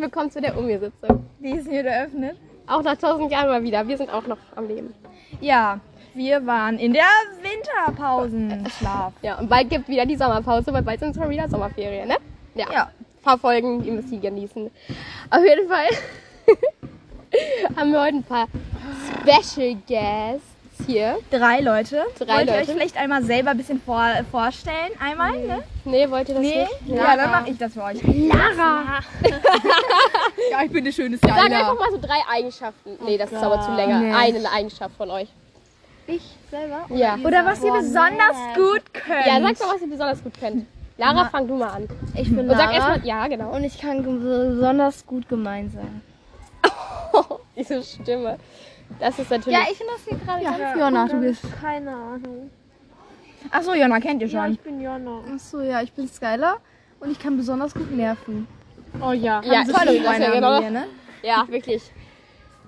Herzlich willkommen zu der Umi-Sitzung. Die ist hier geöffnet. Auch nach tausend Jahren mal wieder. Wir sind auch noch am Leben. Ja, wir waren in der Winterpausenschlaf. Ja, und bald gibt wieder die Sommerpause, weil bald sind schon wieder Sommerferien, ne? Ja. Ja. Ein paar Folgen, ihr müsst die genießen. Auf jeden Fall haben wir heute ein paar Special Guests hier. Drei Leute. Drei Wollt ihr Leute. euch vielleicht einmal selber ein bisschen vor, vorstellen? Einmal, ne? Nee, wollt ihr das Nee? nicht? Ja, dann mache ich das für euch. Lara! Ja, ich bin eine schöne Sag einfach mal so drei Eigenschaften. Nee, das ist aber zu länger. Nee. Eine Eigenschaft von euch. Ich selber? Ja. Oder was ihr besonders gut könnt. Ja, sag mal, was ihr besonders gut könnt. Lara, fang du mal an. Ich bin Und sag Lara erstmal, ja, genau. und ich kann besonders gut gemein sein. Diese Stimme. Das ist natürlich. Ja, ich finde das hier gerade Ja, ganz Jonna, du bist. Keine Ahnung. Achso, Jonna kennt ihr Ja, schon. ich bin Jonna. Achso, ja, ich bin Skylar und ich kann besonders gut nerven. Oh ja. ja, Tolle Freunde ja, haben genau. wir, ne? ja, wirklich.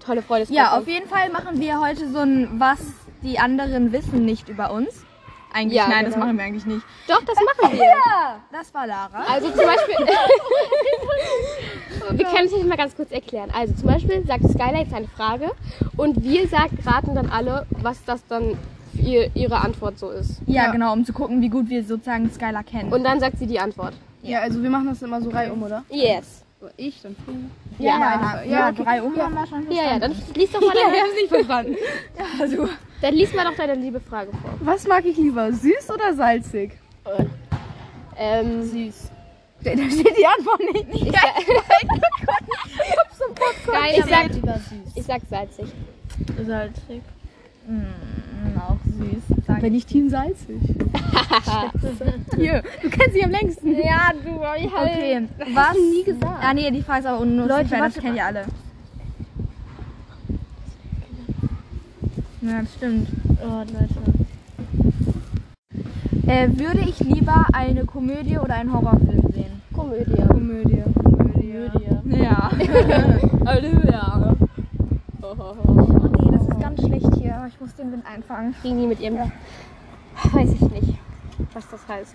Tolle Freunde. Ja, auf jeden Fall machen wir heute so ein Was die anderen wissen nicht über uns. Eigentlich, Ja, nein, das genau. machen wir eigentlich nicht. Doch, das machen wir. Ja, das war Lara. Also zum Beispiel. wir können es euch mal ganz kurz erklären. Also zum Beispiel sagt Skylar jetzt eine Frage und wir sagt, raten dann alle, was das dann für ihr, ihre Antwort so ist. Ja, Ja. genau, um zu gucken, wie gut wir sozusagen Skylar kennen. Und dann sagt sie die Antwort. Ja, also wir machen das immer so reihum, oder? Yes. Ich, dann du. Ja, ja, ja, drei um haben wir schon ja, ja dann lies doch mal deine, hab's nicht verstanden. Ja, du. dann lies mal doch deine liebe Frage vor. Was mag ich lieber, süß oder salzig? Ähm, Süß. Da steht die Antwort nicht. ich, sa- ich, sag, lieber süß. ich sag salzig. Salzig. Mm, auch süß. Sag Bin ich Team salzig? Hier, du kennst sie am längsten. Ja, du, ich halt. Okay, was? nie gesagt. Ah, nee, die Frage ist aber unnütz. Leute, das warte kennt ihr alle. Ja, das stimmt. Oh, Leute. Äh, würde ich lieber eine Komödie oder einen Horrorfilm sehen? Komödie. Komödie. Komödie. Ja. Halleluja. Oh das ist ganz hier. Ich muss den Wind einfangen. Die mit ihrem. Weiß ich nicht, was das heißt.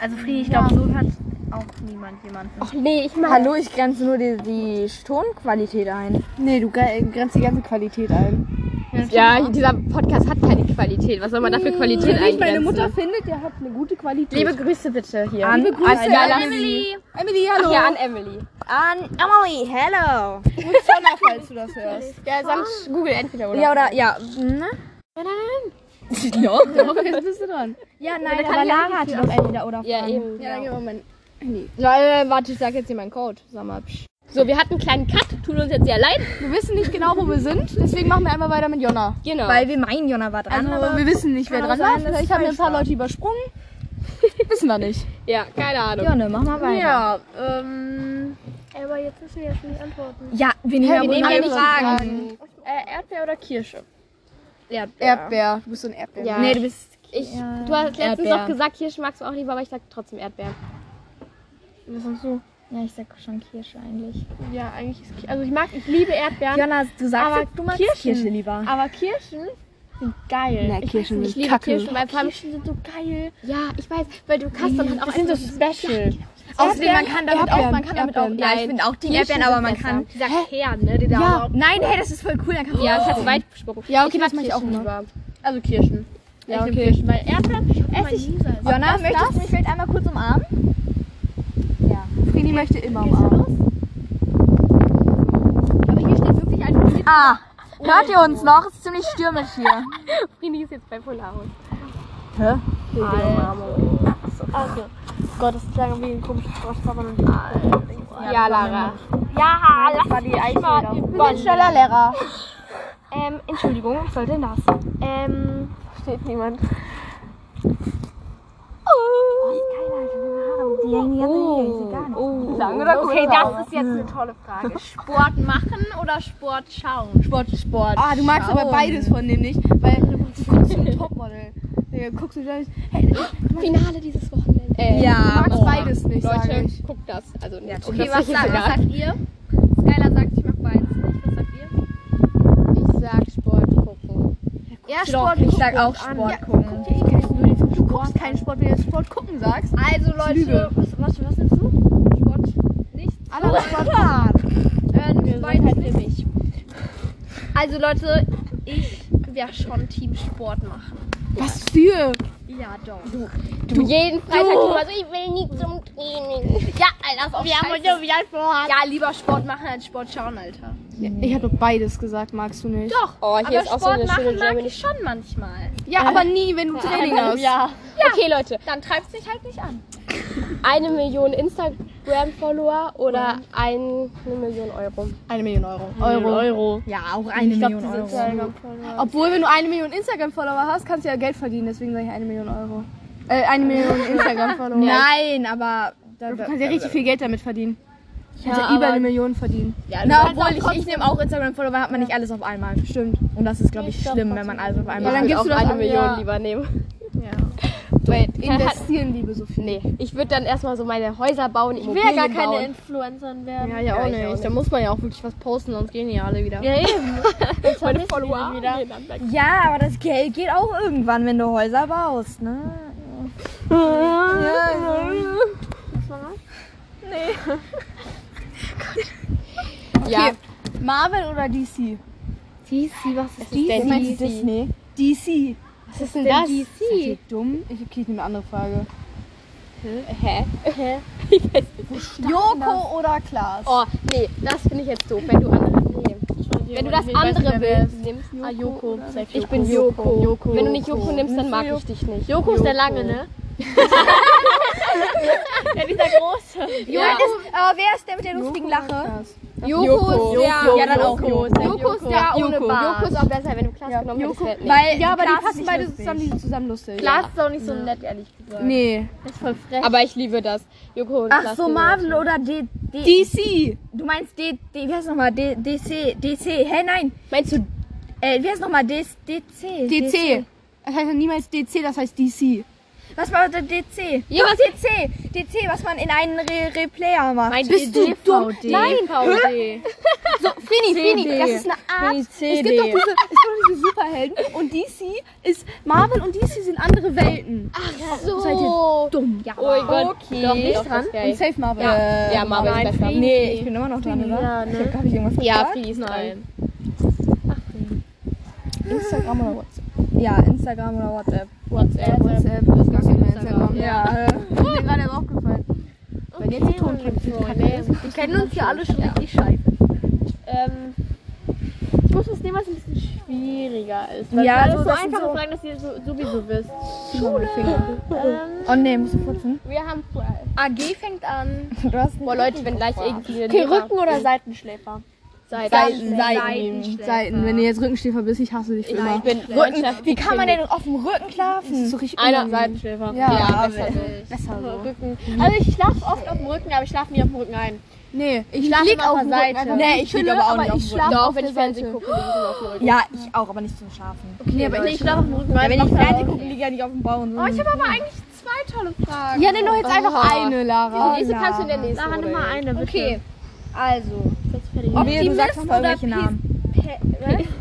Also Friedi, ich glaube, so hat auch niemand jemanden. Ach nee, ich mag. Hallo, ich grenze nur die, die Tonqualität ein. Nee, du gre- grenzt die ganze Qualität ein. Ja, dieser Podcast hat keine Qualität. Was soll man da für Qualität Wenn ich eingrenzen? meine Mutter findet, der hat eine gute Qualität. Liebe Grüße bitte hier. An, Liebe Grüße an, an Emily. Emily, Ach hallo. ja, an Emily. an Emily, hello. Jonna, falls du das hörst. Ja, sonst Google entweder oder. Ja, oder, ja. Ne? Ja, doch, jetzt bist du dran. Ja, nein, aber Lara hat doch entweder oder Ja, eben. Ja, dann gib mal mein Handy. Ja, äh, warte, ich sag jetzt hier meinen Code. Sag mal, psch. So, wir hatten einen kleinen Cut. Tut uns jetzt sehr leid. Wir wissen nicht genau, wo wir sind, deswegen machen wir einmal weiter mit Jonna. Genau. Weil wir meinen, Jonna war dran, Also, aber wir wissen nicht, wer dran war. Vielleicht es haben wir ein paar. Leute übersprungen. wissen wir nicht. ja, keine Ahnung. Jonna, mach mal weiter. Ja, ähm. Aber jetzt müssen wir jetzt nicht antworten. Ja, wir nehmen wir ja wohl nehmen ja alle Fragen. Fragen. Äh, Erdbeer oder Kirsche? Erdbeer. Erdbeer. Du bist so ein Erdbeer. Ja. Nee, du bist. Ich, Ja, du hast letztens Erdbeer. auch gesagt, Kirsch magst du auch lieber, aber ich sag trotzdem Erdbeeren. Was sagst du? Ja, ich sag schon Kirsche eigentlich. Ja, eigentlich ist Kirsche. Also ich mag, ich liebe Erdbeeren. Jonna, du sagst, Aber du magst Kirschen. Kirsche lieber. Aber Kirschen sind geil. Nee, ich Kirschen Ich sind liebe Kacke. Kirschen, weil Kirschen sind so geil. ja, ich weiß, weil du kannst dann halt auch Die sind so special. Außerdem, man kann damit auch, man kann damit auch. Erdbeeren. Ja, ich finde auch die Kirschen Erdbeeren, aber man kann. Dieser Kern, ne? Der da Ja, nein, hey, das ist voll cool. Dann kann man Ja, das hat weit gesprochen. Ja, okay, ich das mach ich auch immer. lieber. Also Kirschen. Ja, Ich okay. Kirschen, weil Erdbeeren esse ich. Jonna, möchtest du mich vielleicht einmal kurz umarmen? Ja. Frini möchte immer umarmen. Aber hier steht wirklich einfach nicht. Ah, hört ihr uns noch? Es ist ziemlich stürmisch hier. Frini ist jetzt bei Polarhaus. Hä? Also, Gott, das klang wie ein komisches Sprachkörper. Ja, Lara. Ja, Das war die Eisfelder. Wir sind schneller Lehrer. Ähm, Entschuldigung, was soll denn das? Ähm, Steht niemand. Die hängen die ganze Zeit hier. Ich seh gar nicht. Oh, lang oder kurz? okay, das ist jetzt eine tolle Frage. Sport machen oder Sport schauen? Sport, Sport. Ah, du magst aber schauen. beides von dem nicht, weil du guckst so ein Topmodel. Digga, guckst du da nicht. Hey, Finale dieses Wochenende. Äh, du Ja, magst beides nicht, sag Leute, ich. guckt das. Also nicht. Ja, Okay, das was, sagt, was sagt ihr? Skylar sagt, ich mag beides nicht. Was sagt ihr? Ich sag Sport gucken. Ja, Sport. Ich sag auch Sport Ja, gucken. guck Du guckst keinen Sport, wenn du Sport gucken sagst. Also Leute, Lüge. was, was, was nimmst du? Sport nicht? Alle Sport. Äh, beides für mich. Also Leute, ich werde schon Team Sport machen. Was für? Ja, doch. Du jeden Freitag immer so, ich will nie zum Training. Ja, Alter, ist auch Wir haben ja wieder Sport. Ja, lieber Sport machen als Sport schauen, Alter. Ich habe doch beides gesagt, magst du nicht? Doch, Oh, hier aber ist auch so Sport eine schöne machen mag Germany. ich schon manchmal. Ja, aber nie, wenn du Training hast. Ja. Okay, Leute, Dann treibst dich halt nicht an. eine Million Instagram-Follower oder eine Million Euro? Eine Million Euro. Euro. Euro. Ja, auch eine Million Euro. Obwohl, wenn du eine Million Instagram-Follower hast, kannst du ja Geld verdienen. Deswegen sage ich eine Million Euro. Äh, eine Million Instagram-Follower. Nein, aber da, Du da, kannst ja richtig viel Geld damit verdienen. Ja, aber- über eine Million verdienen. Ja, na, obwohl ich, ich nehme auch Instagram-Follower, hat man nicht alles auf einmal. Stimmt. Und das ist, glaube ich, schlimm, wenn man alles auf Ja, einmal dann hat. gibst auch du das eine Million ja. lieber nehmen. Weil investieren, liebe Sophie. Nee, ich würde dann erstmal so meine Häuser bauen, Ich will ja gar keine bauen. Influencerin werden. Ja, ja, auch Ja, ich nicht. auch nicht. Da muss man ja auch wirklich was posten, sonst gehen die alle wieder. Ja, eben. Dann Meine Follower wieder. dann. Ja, aber das Geld geht auch irgendwann, wenn du Häuser baust, ne? Ja, Marvel oder DC? DC, was ist DC? denn Meinst du DC? Disney? DC. Was ist denn das? Seid ihr dumm? Ich, okay, ich nehme eine andere Frage. Hä? Joko oder Klaas? Oh, nee, das finde ich jetzt doof, wenn du andere. Nee. Wenn du das andere willst, nimmst Ah, Joko. Safe Ich bin Joko. Wenn du nicht Joko nimmst, dann mag ich dich nicht. Joko ist der lange, ne? ja, dieser große. Ja. Ist, aber wer ist der mit der lustigen Lache? Joko ist der. Ja, dann auch Joko. Joko. Joko ist der ohne Joko. Bart. Joko ist auch besser, wenn du Klaas genommen hättest. Joko. nee. Weil Ja, aber die Klaas ist passen beide zusammen, die sind zusammen lustig. Klaas ist auch nicht so nett, ehrlich gesagt. Nee. Das ist voll frech. Aber ich liebe das. Joko und Ach Klaas so, Marvel oder D, D, DC. Du meinst D, D wie heißt nochmal? D, DC, DC, hä, nein. Meinst du, Äh, wie heißt nochmal? D, DC. DC. Das heißt ja niemals DC, das heißt DC. Was war der DC? Ja, was DC? DC, was man in einen Re Replayer macht. mein Bist du dumm? Nein. VD. So, Frini, Frini, das ist eine Art. Es gibt doch diese, es gibt doch diese Superhelden und DC ist, Marvel und DC sind andere Welten. so? Seid ihr dumm? Ja, Oh mein Gott. okay. Doch, nicht dran. Und Safe Marvel. Ja, ja Marvel nein, ist besser. Nee, ich bin immer noch dran, oder? Ja, ne? Ich hab, hab ich irgendwas Ja? Friedi ist dran. Nein. Instagram oder WhatsApp? Ja, Instagram oder WhatsApp. WhatsApp. WhatsApp, das ist gar kein Instagram. Ja, Ist mir gerade aufgefallen. Wenn jetzt die Tonträger Wir kennen uns ja alle schon richtig scheiße. Ähm, ich muss was nehmen, was ein bisschen schwieriger ist. Weil Ja, ja, so, das einfache so- Fragen, dass ihr so, sowieso wisst. Ähm, oh ne, musst du putzen. Wir haben AG fängt an. Du hast Boah, Leute, wenn gleich irgendwie Okay, Rücken oder Seitenschläfer? Seiten. Seiten, Seiten. Seiten. Wenn du jetzt Rückenschläfer bist, ich hasse dich für Ich immer. bin Rücken. Wie kann man denn auf dem Rücken Das ist schlafen? so richtig Einer. Seitenschläfer. Ja, Ja, besser, besser. besser so. Rücken. Also ich schlafe oft auf dem Rücken, aber ich schlafe nie auf dem Rücken ein. Nee, ich, schlafe lieg immer auf der dem Seite. Rücken. Nee, ich lieg chille, aber auch nicht auf ich dem schlafe Doch, auf wenn der ich Fernsehen Seite. gucke, liege ich auf dem Rücken. Ja, ich auch, aber nicht zum Schlafen. Nee, aber Nee, ich schlafe auf dem Rücken. Ja, weil wenn ich Fernsehen gucke, liege ich ja nicht auf dem Bauch. Oh, ich habe aber eigentlich zwei tolle Fragen. Ja, nenn doch jetzt einfach eine, Lara. Die nächste kannst du in der nächsten Lara, nimm mal eine, bitte. Okay, also. Sagst nochmal oder welche Namen.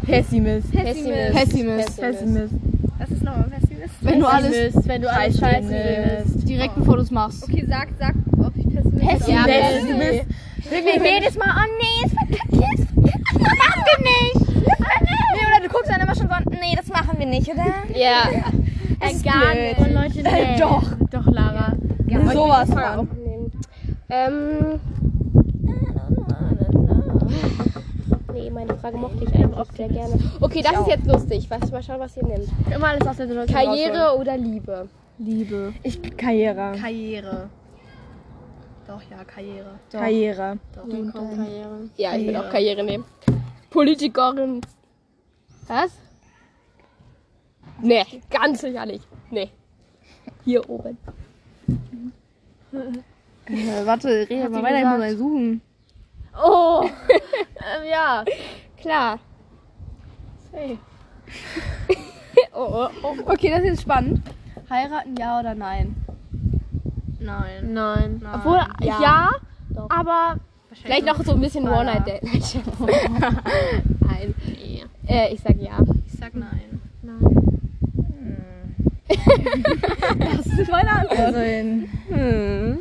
Pessimist. Pessimist. Pessimist. Pessimist. Was ist nochmal Pessimist? Wenn du alles Pessimist, wenn du alles scheiße findest. direkt bevor du es machst. Okay, sag, sag, ob ich Pessimist Ja, bin. Pessimist. Wirklich jedes Mal, oh nee, es verkackt jetzt. Das machen wir nicht. Nee, oder du guckst dann immer schon so, nee, das machen wir nicht, oder? Ja. Gar nicht. Und Leute, nee. Doch. Doch, Lara. Sowas von. aufnehmen. Ähm. Nee, meine Frage mochte ich eigentlich sehr gerne. Okay, das ist jetzt lustig. Was, mal schauen, was ihr nehmt. Immer alles aus der Situation Karriere oder Liebe? Liebe. Ich, Karriere. Karriere. Doch, ja, Karriere. Karriere. rausholen. Karriere. Ja, ich will auch Karriere nehmen. Politikerin. Was? Nee, ganz sicher nicht. Nee. Hier oben. Äh, warte, rede mal weiter, ich muss mal suchen. Oh! ähm, ja. Klar. Hey. Oh, oh, oh. Okay, das ist jetzt spannend. Heiraten, ja oder nein? Nein. Nein. Nein. Obwohl, Ja. ja, Doch. aber Vielleicht noch so ein bisschen One-Night-Date. Nein. Nein. Äh, ich sag ja. Ich sag nein. Das ist meine Antwort. Also in, Hm.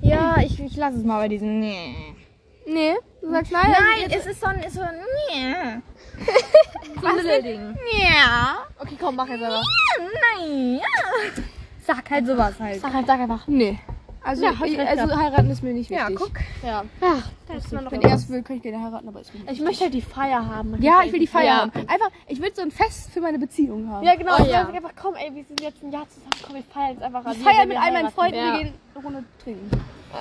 ja, ich ich, ich lasse es mal bei diesem Nee. Nee, du sagst nein. also Nein, es ist so ein, ist so ein Nee. Ding. Ja. Okay, komm, mach jetzt aber. Nein. Ja. Sag halt sowas halt. Sag, halt, sag einfach. Nee. Also, Ja, ich, also heiraten ist mir nicht wichtig. Ja, guck. Ja. Wenn er es will, kann ich gerne heiraten, aber ist mir nicht Ich möchte halt die Feier haben. Ja, ich will die Feier Ja. haben. Einfach, ich will so ein Fest für meine Beziehung haben. Ja, genau. Oh, ich ja. einfach, komm, ey, wir sind jetzt ein Jahr zusammen. Komm, wir feiern jetzt einfach. Ich feiere mit all meinen Freunden, Ja. wir gehen eine Runde trinken.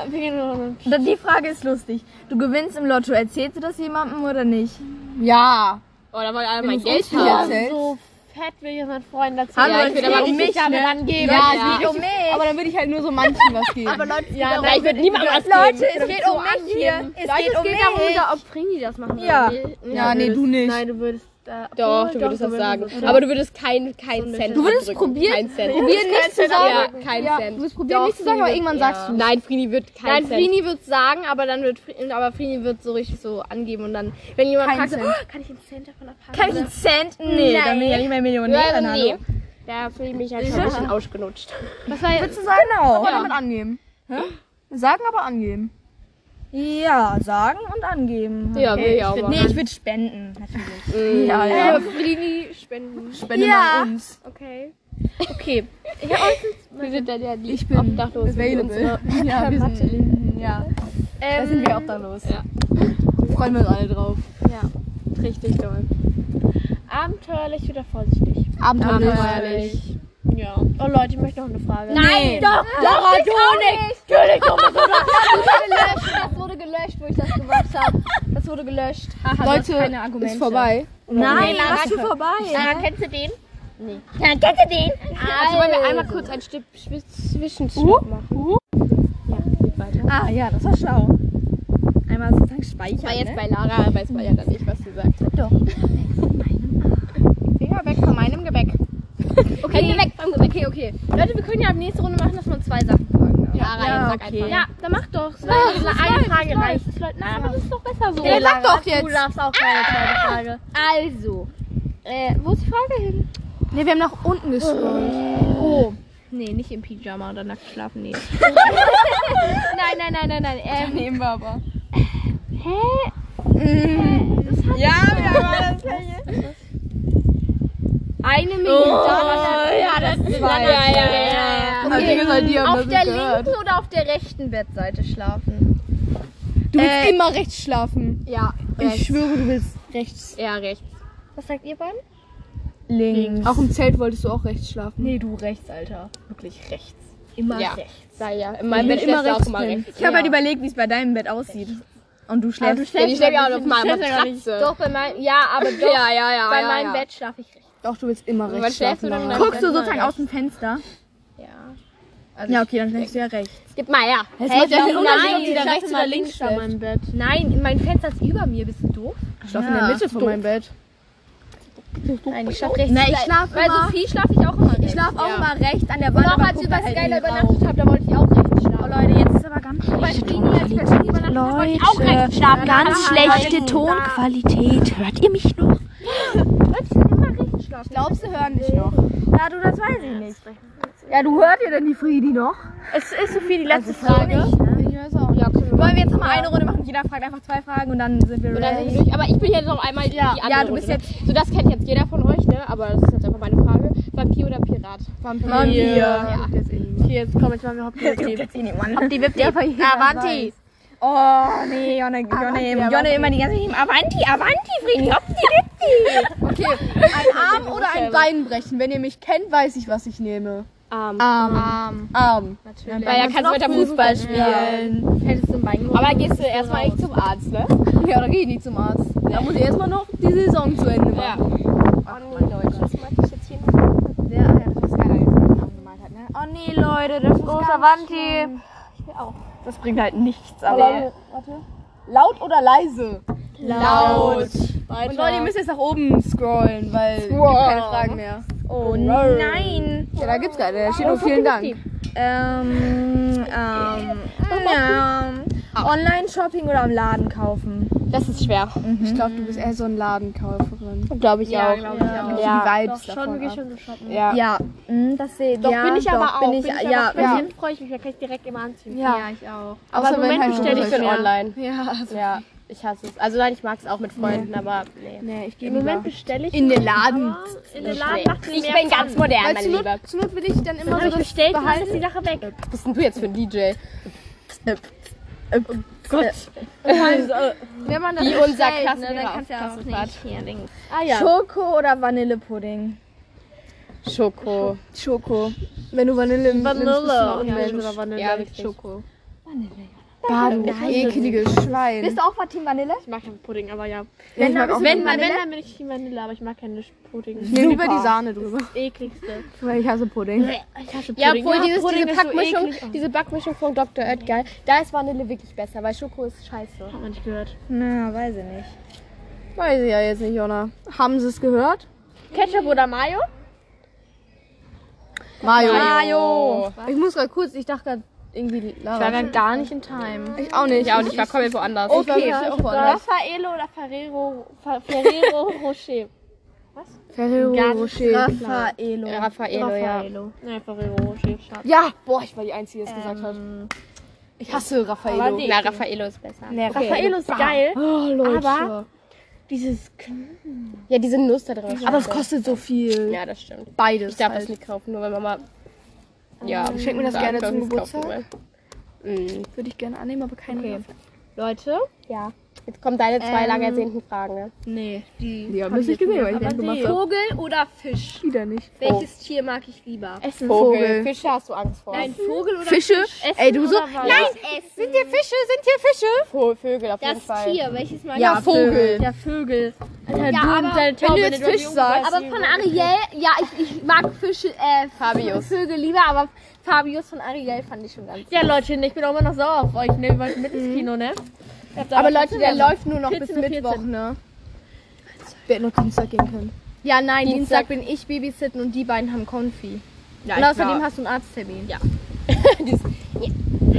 Wir gehen nur Dann Die Frage ist lustig. Du gewinnst im Lotto. Erzählst du das jemandem oder nicht? Ja. Oh, da wollen alle mein Geld haben. so fett will ich es meinen Freunden erzählen. Hallo, Ja, es ich geht aber um mich, damit ne? angeben. Ja, es geht um mich. Aber dann würde ich halt nur so manchen was geben. Aber Leute, Ja, Ja, ich würde niemandem was geben. Leute, es geht um mich hier. Es Leute, geht es um geht mich. darum, da, ob Frini das machen würde. Ja. Nee, Ja, nee, du nicht. Nein, du würdest. Äh, Doch, du würdest das du sagen. würdest- Aber du würdest keinen kein Cent Du würdest probieren- Kein Cent. Probieren nicht zu sagen. Ja, kein Ja, Cent. du wirst probieren nicht zu sagen, aber irgendwann sagst du. Nein, Frini wird kein Nein, Cent. Frini wird sagen, aber dann wird Frini, aber Frini wird so richtig so angeben und dann, wenn jemand Kein fragt, so, Cent. oh, kann ich einen Cent davon abhaben? Kann ich einen Cent? Nee, dann bin ich ja nicht mehr Millionärin. Ja, nee. Da fühle ich mich halt schon ein bisschen ausgenutscht. Was war jetzt? Willst du sagen? Genau. Aber damit angeben. Hä? Sagen, aber angeben. Ja, sagen und angeben. Ja, will ich auch Nee, ich würde spenden. Natürlich. Mm. Ja, ja. Äh, Frini spenden. Spende Ja. mal uns. Okay. Okay. Wir sind dann ja die Ich bin Obdachlosen. available. Ja, wir sind, ja. Da Ähm, sind wir obdachlos. Ja. Freuen wir uns alle drauf. Richtig doll. Abenteuerlich oder vorsichtig? Abenteuerlich. Ja. Oh Leute, ich möchte noch eine Frage. Nein, doch, Lara, du nicht! Das wurde gelöscht, wo ich das gemacht habe. Das wurde gelöscht. Leute, keine Argumente. ist vorbei. Nein, Lara, du vorbei? Lara, kennst du den? Ja, kennst du den? Also wollen wir einmal kurz ein Stück Zwischenschritt machen. Ah, ja, das war schlau. Einmal sozusagen speichern. War jetzt ne? bei Lara, weiß man ja dann nicht, was sie sagt. Finger weg von meinem Gebäck. Okay, weg vom Gebäck. Okay, okay. Leute, wir können ja ab nächste Runde machen, dass man zwei Sachen fragen. Lara, Ja, jetzt sag okay. einfach. Ja, dann mach doch. Eine Frage reicht. Nein, aber das ist doch besser so. Ja, sag doch Du jetzt. darfst auch keine zweite Frage. Also, äh, wo ist die Frage hin? Ne, wir haben nach unten gescrollt. Oh. Nee, nicht im Pyjama oder nackt schlafen, nee. nein, nein, nein, nein, nein. Ähm, Nehmen wir aber. Ja, wir haben das gleiche. Eine Million. ja, das ist Ja, ja, ja, ja. Das Ding ist halt, die haben auf der gehört. linken oder auf der rechten Bettseite schlafen? Du willst Äh, immer rechts schlafen. Ja, Ich rechts. schwöre, du willst rechts. Ja, rechts. Was sagt ihr beiden? Links. Auch im Zelt wolltest du auch rechts schlafen. Nee, du rechts, Alter. Wirklich rechts. Immer Ja. rechts. Sei ja. In meinem Ich Bett immer schläfst du auch rechts immer rechts. Ich habe halt überlegt, wie es bei deinem Bett aussieht. Und du schläfst. Ja, ja auch auf meiner stellst ja gar nicht- Matratze. Doch, bei meinem, ja, aber doch, Ja, ja, ja. bei ja, meinem ja. Bett schlafe ich rechts. Doch, du willst immer Und rechts schläfst du schlafen. dann? Guckst du sozusagen aus dem Fenster? Ja. ja, okay, dann schläfst du ja rechts. Gib mal her. Es macht ja keinen Unterschied, ob nein, sie da ich rechts oder links an schläft. meinem Bett. Nein, mein Fenster ist über mir. Bist du doof? Ich schlafe in der Ja, Mitte von meinem Bett. Nein, ich schlafe rechts. Na, ich schlaf Bei immer- Sophie schlafe ich auch immer rechts. Ich schlafe auch Ja. immer rechts an der Und Wand. auch aber als da halt Skyler übernachtet haben, da wollte ich auch rechts schlafen. Oh Leute, jetzt ist aber ganz wollte ich auch rechts schlafen. Ganz schlechte Tonqualität. Hört ihr mich noch? Ich glaube, sie hören dich noch. Ja, du, das weiß ich nicht. Ja, du hört ihr denn die Friedi noch? Es ist Sophie die letzte Frage. Ich weiß auch nicht. Ja, wir Wollen wir jetzt noch mal eine Runde machen? Jeder fragt einfach zwei Fragen und dann sind wir ready. wir durch. Aber ich bin jetzt noch einmal die andere ja, du bist Runde, ne? So, das kennt jetzt jeder von euch, ne? Aber das ist jetzt einfach meine Frage. Vampir oder Pirat? Vampir. Vampir. Ja. Okay, jetzt komm, jetzt machen wir. Jetzt eh nicht, die Wippt Avanti. Oh, nee, Jonne, Jonne, Jonne immer die ganze Zeit. Avanti, Avanti, Friedi, hopp, die Wippt Okay, ein Arm oder ein Bein brechen. Wenn ihr mich kennt, weiß ich, was ich nehme. Arm. Arm. Arm. Weil da kannst du weiter Fußball spielen. Hättest du ein Bein? Aber gehst du erstmal echt zum Arzt, ne? Ja, da gehe ich nicht zum Arzt. Da muss ich erstmal noch die Saison zu Ende Ja. machen. Oh nee, Leute. Das mag ich jetzt hier noch. Der, ja, das ist jetzt hat, ne? Oh nee, Leute, das ist Großer ganz Avanti. schlimm. Das bringt halt nichts, aber... Laut oder leise? Laut. Und Leute, ihr müsst jetzt nach oben scrollen, weil es gibt keine Fragen mehr. Oh nein. Ja, da gibt's keine. Da steht nur vielen Dank. Ähm, ähm, ähm, Online-Shopping oder im Laden kaufen? Das ist schwer. Ich glaube, du bist eher so ein Ladenkäuferin. Glaube ich Ja, auch. glaube ich auch. Ja. Die Vibes Doch, schon davon gehe ab. schon so shoppen. Ja. Ja, mh, das sehe Doch, ja, bin ich doch, aber auch. Bin ich, bin ich ja, aber, ja. Bei denen freue ich mich, da kann ich direkt immer anziehen. Ja. ich auch. Aber Außer im Moment halt bestelle ich Ja. online. Ja, also, Ja, ich hasse es. Also nein, ich mag es auch mit Freunden, aber nee. nee, ich gehe Im Moment bestelle ich in den Laden. aber in den Laden Nee. macht es Ich bin ganz modern, Weil mein zur Lieber. Not, zur Not will ich dann immer so ich bestellt dann ist die. Sache weg. Was bist denn du jetzt für ein DJ? Wenn man das Wie unser bestellt, Klassen- ne, dann auf kannst du ja auch Klassenfahrt. nicht hier links. Ah ja. Schoko oder Vanillepudding? Schoko. Schoko. Wenn du Vanille nimmst, bist du auch Ja, oder Vanille. Ja, wirklich. Schoko. Bah, du ekeliges Schwein. Bist du auch Team Vanille? Ich mag keinen Pudding, aber ja. ja, mag auch Wenn, Vanille. wenn, dann bin ich Team Vanille, aber ich mag keine Pudding. Ich nehme lieber die Sahne drüber. Das ekligste. Weil ich hasse Pudding. Ich hasse Ja, Pudding. obwohl dieses, Pudding diese, ist so. Oh, diese Backmischung von Dr. Oetker, da ist Vanille wirklich besser, weil Schoko ist scheiße. Hat man nicht gehört. Na, weiß ich nicht. Weiß ich ja jetzt nicht, Jonna. Haben sie es gehört? Ketchup oder Mayo? Mayo. Mayo. Ich muss gerade kurz, ich dachte gerade irgendwie Lara. gar nicht in Time. Ich auch nicht. Ja, und ich war komplett woanders. Ich war auch woanders. Raffaello oder Ferrero, Ferrero Rocher? Ferrero Ganz Rocher. Raffaello. Raffaello, ja. Raffaello. Ja, Ferrero Rocher, schade. Ja, boah, ich war die Einzige, die es gesagt hat. Ich hasse Raffaello. Na, Raffaello ist besser. Nee, Raffaello ist geil, Oh, Leute. aber dieses Ja, diese Nuss da drin. ist Aber es kostet so viel. Ja, das stimmt. Beides. Ich darf halt. das nicht kaufen, nur wenn Mama. Ja, Schenkt mir das gerne zum Geburtstag? Mhm. Würde ich gerne annehmen, aber keine. Okay. Leute. Ja. Jetzt kommen deine zwei Ähm, lang ersehnten Fragen. Ne? Nee, die, die haben wir nicht gesehen, weil ich nicht gemacht habe. Vogel oder Fisch? Wieder nicht. Welches Tier mag ich lieber? Essen. Vogel. Vogel. Fische hast du Angst vor. Ein Vogel oder Fische? Essen Ey, du so. Nein! Sind hier Fische? Sind hier Fische? Vögel auf jeden das Fall. Tier? Welches mag Ja, ich? Vogel. Ja, Vögel. Alter, Ja, du aber wenn du jetzt Fisch sagst- Aber von Ariel, ja, ich, ich mag Fische, äh, Fabius. Vögel lieber, aber Fabius von Ariel fand ich schon ganz. Ja, Leute, ich bin auch immer noch sauer auf euch. Ne, wir wollten mit ins Kino, ne? Aber Leute, der läuft nur noch bis 14 und Mittwoch, 14. ne? Wir hätten noch Dienstag gehen können. Ja, nein, Dienstag, bin ich Babysitten und die beiden haben Konfi. Ja, und ich außerdem war- hast du einen Arzttermin. Ja.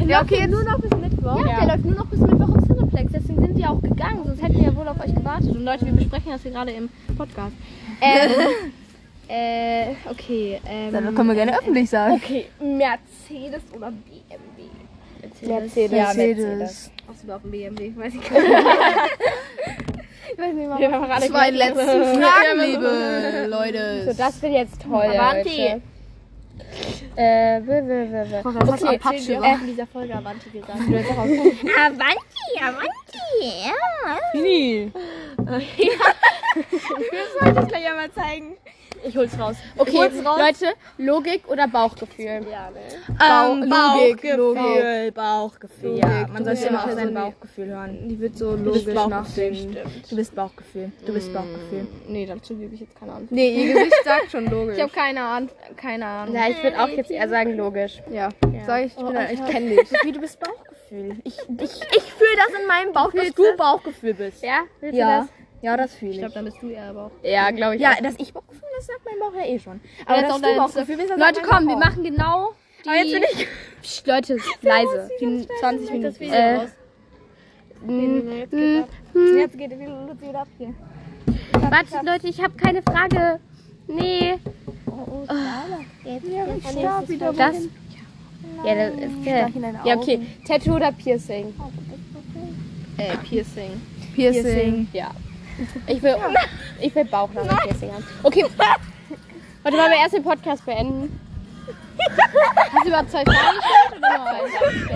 Ja, okay, jetzt Nur noch bis Mittwoch? Ja. Der läuft nur noch bis Mittwoch im Cineplex, deswegen sind wir auch gegangen, sonst hätten wir ja wohl auf euch gewartet. Und Leute, wir besprechen das hier gerade im Podcast. Ähm, äh, okay, ähm, Dann können wir gerne öffentlich sagen. okay, Mercedes oder BMW? Mercedes. Ja, Mercedes. Hast du auch ein BMW? Weiß ich gar nicht. Wir waren alle Zwei gleich. letzte Fragen, liebe Leute. So, das wird jetzt toll. Avanti. Leute. Äh, w, w, w, w. Okay, Erzählen wir auch in dieser Folge Avanti gesagt. Avanti, Avanti, ja. Das kann ich ja mal zeigen. Ich hol's raus. Okay, Leute, Logik oder Bauchgefühl? Ja, ne? Ähm, Logik, Logik. Bauchgefühl. Ja, Ja, du man sollte immer ja auf sein Bauchgefühl hören. Die wird so logisch Bauchgefühl. nachdenken. Du bist Bauchgefühl. Du bist Bauchgefühl. Nee, dazu gebe ich jetzt keine Ahnung. Nee, ihr Gesicht sagt schon logisch. Ich habe keine Ahnung. Keine Ahnung. Ja, ich würde auch jetzt eher sagen logisch. ja, sag ich, ich, da- ich kenne dich. Wie du bist Bauchgefühl. Ich, ich, ich fühle das in meinem Bauch, dass du Bauchgefühl bist. Ja? Willst du Ja. das? Ja, das fühle ich. Ich glaube, dann bist du eher auch. Ja, glaube ich ja, auch. dass ich Bauchgefühl, das sagt mein Bauch ja eh schon. Aber jetzt auch du dein- Bauchgefühl das Leute, komm, wir machen genau die... Aber jetzt bin ich. Psst, Leute, leise. Die 20 Minuten. Das Video Äh, raus. mm, Jetzt geht's ab. Jetzt geht die Luzi wieder ab hier. Warte, Leute, ich habe keine Frage. Nee. Das. Ja, das ist äh, Ja, okay. Tattoo oder Piercing? Äh, Piercing. Piercing. Ja. Ich will, ich will Bauch nach dem Piercing haben. Okay. Warte, wollen wir erst den Podcast beenden? Hast du überhaupt zwei Fragen gestellt oder nur eins?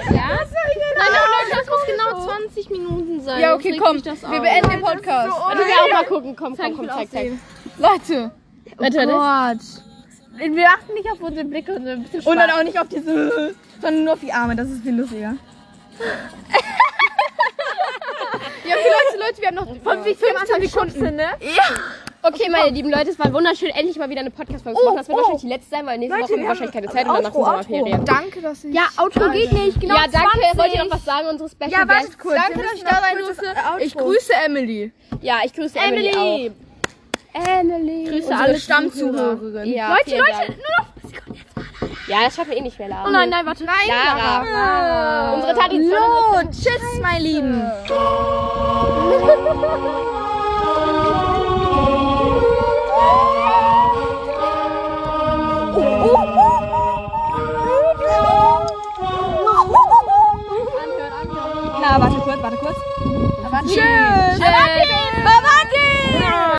Ja? Nein, nein, nein, das muss genau 20 Minuten sein. Ja, okay, komm. Wir beenden den Podcast. Warte, wir auch mal gucken. Komm, komm, komm, zeig, zeig. Leute. Warte. Gott. Wir achten nicht auf unsere Blicke und so ein bisschen Und dann auch nicht auf diese, sondern nur auf die Arme. Das ist viel lustiger. Ja, okay, Leute, Leute, wir haben noch von wie 15 Sekunden. ne? Okay, meine lieben Leute, es war wunderschön, endlich mal wieder eine Podcast-Folge zu machen. Das wird wahrscheinlich die letzte sein, weil nächste Woche haben wir wahrscheinlich keine Zeit und danach sind Sommerferien. Danke, dass ich. Ja, Outro geht nicht. Genau Ja, danke. 20. Wollt ihr noch was sagen, unsere Special Ja, Guests? wartet kurz. Danke, dass ich da sein durfte. Ich grüße Emily. Ja, ich grüße Emily, Emily! auch. Emily. Grüße Unsere alle Stammzuhörerin. Ja, Leute, Leute, Dank. nur noch. Sekunde, jetzt war das. Ja, das schaffen wir eh nicht mehr, Lara. Oh nein, nein, warte. Nein, Lara. Unsere Tradition So, tschüss, meine Lieben. Na, warte kurz, warte kurz. Tschüss. Tschüss. Bye, bye.